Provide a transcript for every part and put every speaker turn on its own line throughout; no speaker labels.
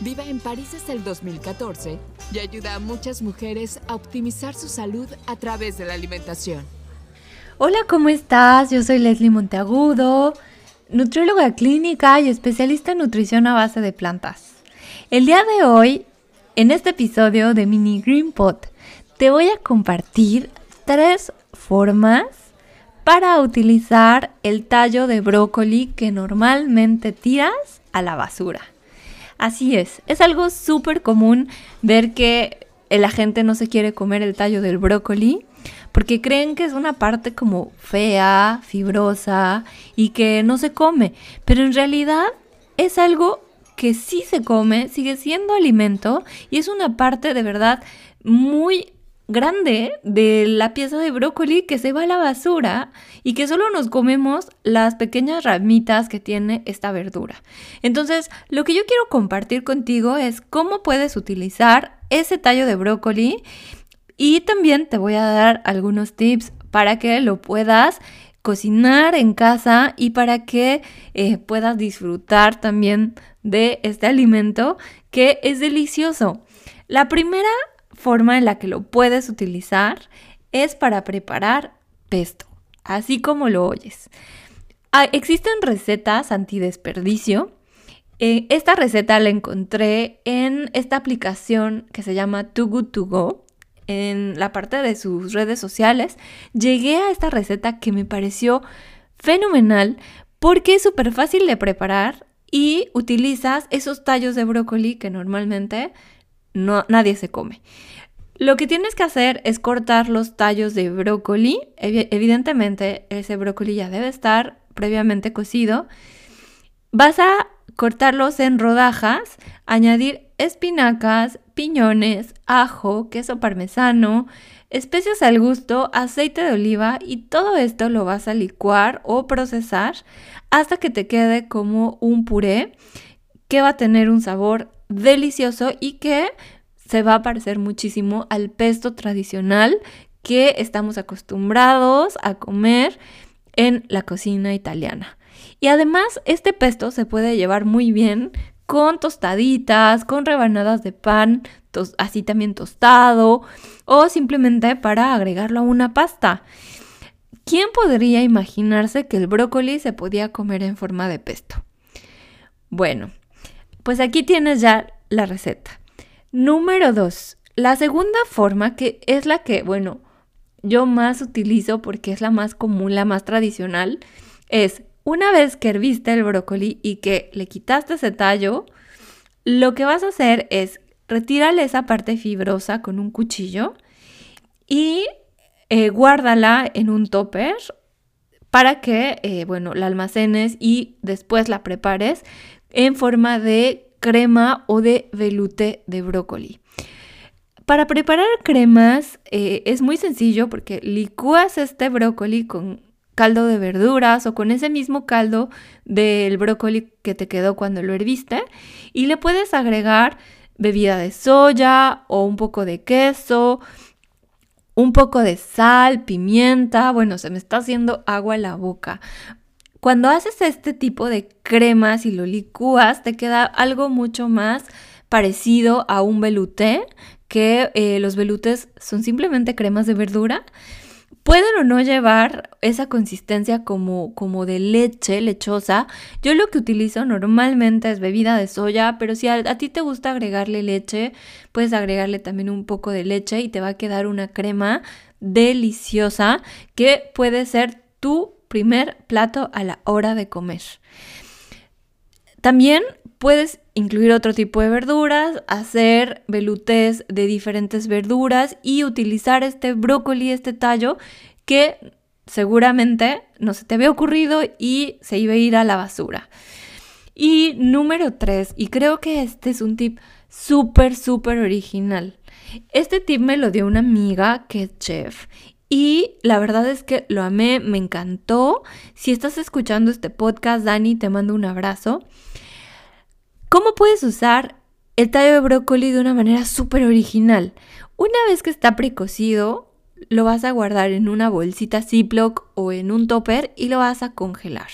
Vive en París desde el 2014 y ayuda a muchas mujeres a optimizar su salud a través de la alimentación.
Hola, ¿cómo estás? Yo soy Leslie Monteagudo, nutrióloga clínica y especialista en nutrición a base de plantas. El día de hoy, en este episodio de Mini Green Pot, te voy a compartir tres formas para utilizar el tallo de brócoli que normalmente tiras a la basura. Así es, es algo súper común ver que la gente no se quiere comer el tallo del brócoli porque creen que es una parte como fea, fibrosa y que no se come, pero en realidad es algo que sí se come, sigue siendo alimento y es una parte de verdad muy grande de la pieza de brócoli que se va a la basura y que solo nos comemos las pequeñas ramitas que tiene esta verdura. Entonces, lo que yo quiero compartir contigo es cómo puedes utilizar ese tallo de brócoli y también te voy a dar algunos tips para que lo puedas cocinar en casa y para que eh, puedas disfrutar también de este alimento que es delicioso. La primera forma en la que lo puedes utilizar es para preparar pesto, así como lo oyes. Ah, existen recetas antidesperdicio. Eh, esta receta la encontré en esta aplicación que se llama Too Good To Go. En la parte de sus redes sociales llegué a esta receta que me pareció fenomenal porque es súper fácil de preparar y utilizas esos tallos de brócoli que normalmente no, nadie se come. Lo que tienes que hacer es cortar los tallos de brócoli. Evidentemente, ese brócoli ya debe estar previamente cocido. Vas a cortarlos en rodajas, añadir espinacas, piñones, ajo, queso parmesano, especias al gusto, aceite de oliva y todo esto lo vas a licuar o procesar hasta que te quede como un puré que va a tener un sabor delicioso y que se va a parecer muchísimo al pesto tradicional que estamos acostumbrados a comer en la cocina italiana. Y además este pesto se puede llevar muy bien con tostaditas, con rebanadas de pan, así también tostado, o simplemente para agregarlo a una pasta. ¿Quién podría imaginarse que el brócoli se podía comer en forma de pesto? Bueno, pues aquí tienes ya la receta. Número dos, la segunda forma que es la que, bueno, yo más utilizo porque es la más común, la más tradicional, es una vez que herviste el brócoli y que le quitaste ese tallo, lo que vas a hacer es retírale esa parte fibrosa con un cuchillo y eh, guárdala en un topper para que, eh, bueno, la almacenes y después la prepares en forma de crema o de velouté de brócoli. Para preparar cremas eh, es muy sencillo porque licúas este brócoli con caldo de verduras o con ese mismo caldo del brócoli que te quedó cuando lo herviste y le puedes agregar bebida de soya o un poco de queso, un poco de sal, pimienta, bueno, se me está haciendo agua en la boca. Cuando haces este tipo de cremas y lo licúas, te queda algo mucho más parecido a un velouté, que eh, los veloutes son simplemente cremas de verdura. Pueden o no llevar esa consistencia como, como de leche, lechosa. Yo lo que utilizo normalmente es bebida de soya, pero si a, a, ti te gusta agregarle leche, puedes agregarle también un poco de leche y te va a quedar una crema deliciosa que puede ser tu primer plato a la hora de comer. También puedes incluir otro tipo de verduras, hacer velutés de diferentes verduras y utilizar este brócoli, este tallo que seguramente no se te había ocurrido y se iba a ir a la basura. Y número tres, y creo que este es un tip súper, súper original. Este tip me lo dio una amiga que es chef y la verdad es que lo amé, me encantó. Si estás escuchando este podcast, Dani, te mando un abrazo. ¿Cómo puedes usar el tallo de brócoli de una manera súper original? Una vez que está precocido, lo vas a guardar en una bolsita Ziploc o en un topper y lo vas a congelar.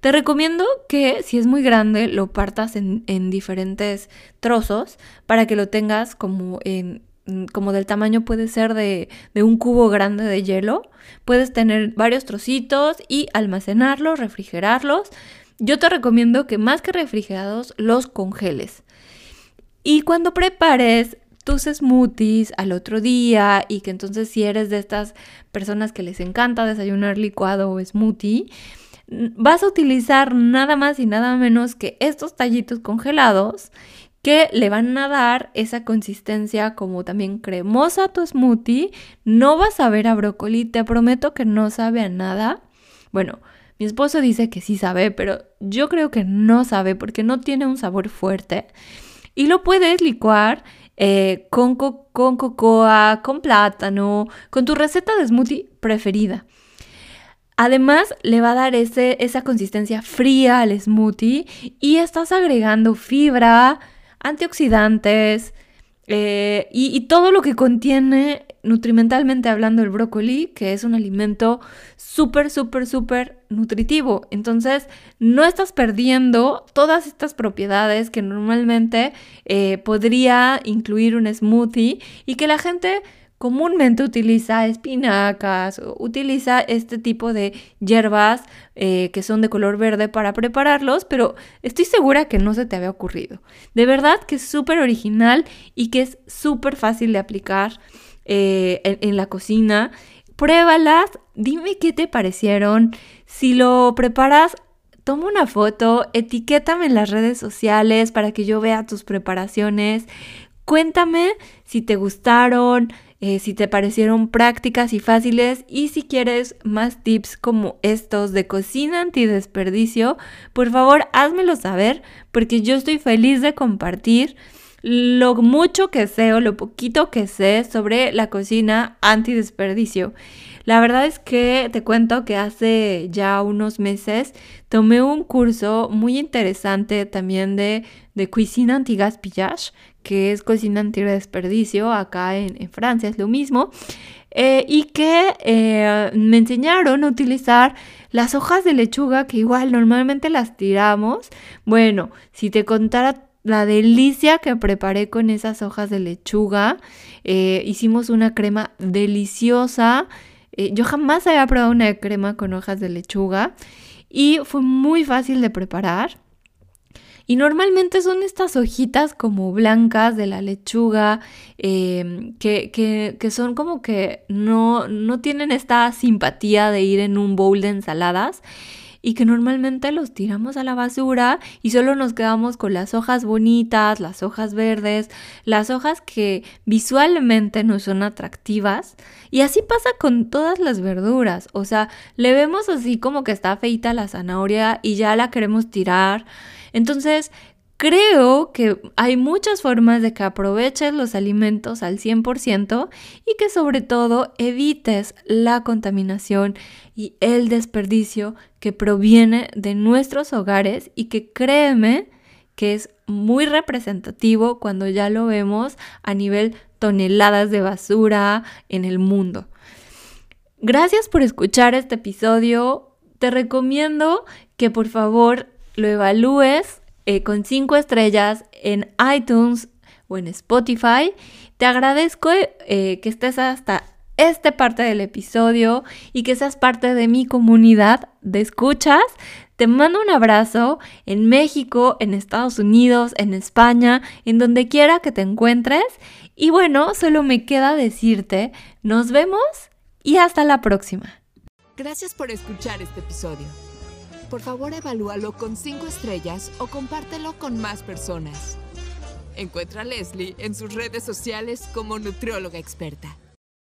Te recomiendo que si es muy grande lo partas en, diferentes trozos para que lo tengas como en, como del tamaño puede ser de, de, un cubo grande de hielo. Puedes tener varios trocitos y almacenarlos, refrigerarlos. Yo te recomiendo que más que refrigerados los congeles. Y cuando prepares tus smoothies al otro día y que entonces si eres de estas personas que les encanta desayunar licuado o smoothie, vas a utilizar nada más y nada menos que estos tallitos congelados que le van a dar esa consistencia como también cremosa a tu smoothie. No vas a ver a brócoli, te prometo que no sabe a nada. Bueno, mi esposo dice que sí sabe, pero yo creo que no sabe porque no tiene un sabor fuerte. Y lo puedes licuar eh, con, con cocoa, con plátano, con tu receta de smoothie preferida. Además, le va a dar ese, esa consistencia fría al smoothie y estás agregando fibra, antioxidantes eh, y, todo lo que contiene nutrimentalmente hablando el brócoli, que es un alimento súper, súper, súper nutritivo. Entonces, no estás perdiendo todas estas propiedades que normalmente eh, podría incluir un smoothie y que la gente comúnmente utiliza espinacas, utiliza este tipo de hierbas eh, que son de color verde para prepararlos, pero estoy segura que no se te había ocurrido. De verdad que es súper original y que es súper fácil de aplicar eh, en, en la cocina. Pruébalas, dime qué te parecieron. Si lo preparas, toma una foto, etiquétame en las redes sociales para que yo vea tus preparaciones. Cuéntame si te gustaron, eh, si te parecieron prácticas y fáciles y si quieres más tips como estos de cocina antidesperdicio, por favor házmelo saber porque yo estoy feliz de compartir lo mucho que sé o lo poquito que sé sobre la cocina antidesperdicio. La verdad es que te cuento que hace ya unos meses tomé un curso muy interesante también de, de cuisine anti-gaspillage que es cocina anti-desperdicio, acá en, Francia es lo mismo, eh, y que eh, me enseñaron a utilizar las hojas de lechuga que igual normalmente las tiramos. Bueno, si te contara la delicia que preparé con esas hojas de lechuga, eh, hicimos una crema deliciosa. yo jamás había probado una crema con hojas de lechuga y fue muy fácil de preparar. Y normalmente son estas hojitas como blancas de la lechuga, em, que, que, son como que no, no tienen esta simpatía de ir en un bowl de ensaladas y que normalmente los tiramos a la basura y solo nos quedamos con las hojas bonitas, las hojas verdes, las hojas que visualmente no son atractivas. Y así pasa con todas las verduras, o sea, le vemos así como que está feita la zanahoria y ya la queremos tirar. Entonces, creo que hay muchas formas de que aproveches los alimentos al 100% y que sobre todo evites la contaminación y el desperdicio que proviene de nuestros hogares y que créeme que es muy representativo cuando ya lo vemos a nivel toneladas de basura en el mundo. Gracias por escuchar este episodio. Te recomiendo que por favor lo evalúes eh, con cinco estrellas en iTunes o en Spotify. Te agradezco eh, que estés hasta esta parte del episodio y que seas parte de mi comunidad de escuchas. Te mando un abrazo en México, en Estados Unidos, en España, en donde quiera que te encuentres. Y bueno, solo me queda decirte, nos vemos y hasta la próxima.
Gracias por escuchar este episodio por favor evalúalo con 5 estrellas o compártelo con más personas. Encuentra a Leslie en sus redes sociales como nutrióloga experta.